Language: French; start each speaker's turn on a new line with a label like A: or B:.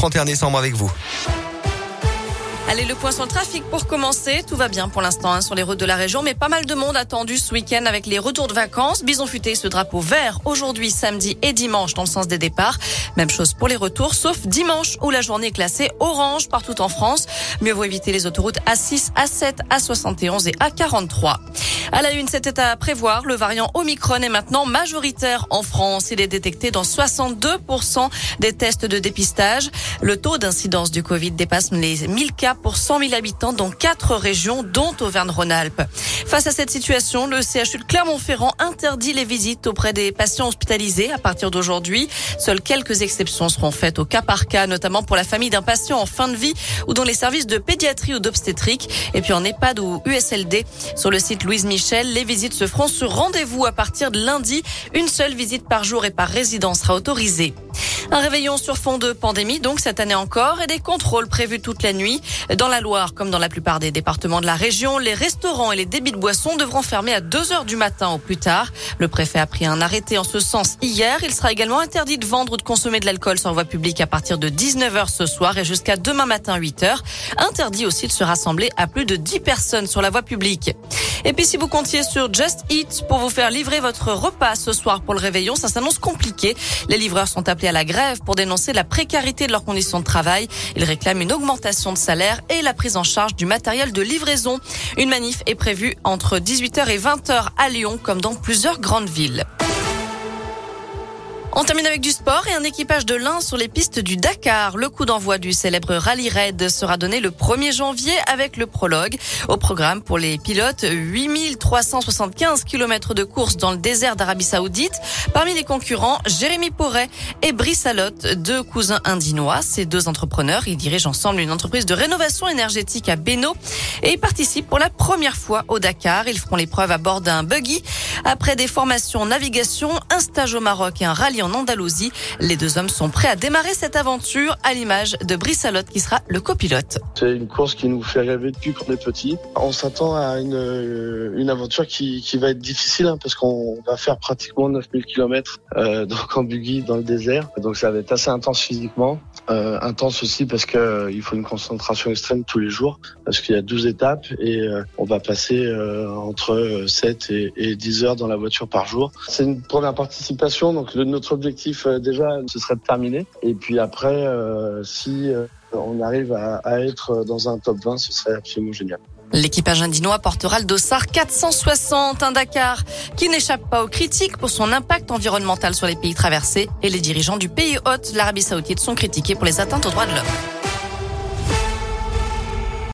A: 31 décembre avec vous.
B: Allez, le point sur le trafic pour commencer. Tout va bien pour l'instant hein, sur les routes de la région, mais pas mal de monde attendu ce week-end avec les retours de vacances. Bison futé, ce drapeau vert aujourd'hui, samedi et dimanche dans le sens des départs. Même chose pour les retours, sauf dimanche où la journée est classée orange partout en France. Mieux vaut éviter les autoroutes A6, A7, A71 et A43. À la une, c'était à prévoir. Le variant Omicron est maintenant majoritaire en France. Il est détecté dans 62% des tests de dépistage. Le taux d'incidence du Covid dépasse les 1000 cas pour 100 000 habitants dans quatre régions, dont Auvergne-Rhône-Alpes. Face à cette situation, le CHU de Clermont-Ferrand interdit les visites auprès des patients hospitalisés à partir d'aujourd'hui. Seules quelques exceptions seront faites au cas par cas, notamment pour la famille d'un patient en fin de vie ou dans les services de pédiatrie ou d'obstétrique. Et puis en EHPAD ou USLD. Sur le site Louise Michel, les visites se feront sur rendez-vous à partir de lundi. Une seule visite par jour et par résidence sera autorisée. Un réveillon sur fond de pandémie, donc cette année encore, et des contrôles prévus toute la nuit. Dans la Loire, comme dans la plupart des départements de la région, les restaurants et les débits de boissons devront fermer à 2 heures du matin au plus tard. Le préfet a pris un arrêté en ce sens hier. Il sera également interdit de vendre ou de consommer de l'alcool sur voie publique à partir de 19h ce soir et jusqu'à demain matin 8h. Interdit aussi de se rassembler à plus de 10 personnes sur la voie publique. Et puis si vous comptiez sur Just Eat pour vous faire livrer votre repas ce soir pour le réveillon, ça s'annonce compliqué. Les livreurs sont appelés à la grève pour dénoncer la précarité de leurs conditions de travail. Ils réclament une augmentation de salaire et la prise en charge du matériel de livraison. Une manif est prévue entre 18h et 20h à Lyon comme dans plusieurs grandes villes. On termine avec du sport et un équipage de l'Ain sur les pistes du Dakar. Le coup d'envoi du célèbre Rallye Raid sera donné le 1er janvier avec le prologue. Au programme pour les pilotes, 8375 km de course dans le désert d'Arabie Saoudite. Parmi les concurrents, Jérémy Porret et Brice Alotte, deux cousins indinois. Ces deux entrepreneurs, ils dirigent ensemble une entreprise de rénovation énergétique à Beno et ils participent pour la première fois au Dakar. Ils feront l'épreuve à bord d'un buggy. Après des formations navigation, un stage au Maroc et un rallye en Andalousie. Les deux hommes sont prêts à démarrer cette aventure à l'image de Brissalotte qui sera le copilote.
C: C'est une course qui nous fait rêver depuis qu'on est petit. On s'attend à une, euh, une aventure qui, qui va être difficile hein, parce qu'on va faire pratiquement 9000 km euh, donc en buggy dans le désert. Donc ça va être assez intense physiquement. Euh, intense aussi parce que euh, faut une concentration extrême tous les jours parce qu'il y a 12 étapes et euh, on va passer entre 7 et, et 10 heures dans la voiture par jour. C'est une première participation donc notre objectif euh, déjà, ce serait de terminer. Et puis après, euh, si euh, on arrive à, être dans un top 20, ce serait absolument génial.
B: L'équipage indinois portera le dossard 460, un Dakar qui n'échappe pas aux critiques pour son impact environnemental sur les pays traversés. Et les dirigeants du pays hôte, l'Arabie saoudite, sont critiqués pour les atteintes aux droits de l'homme.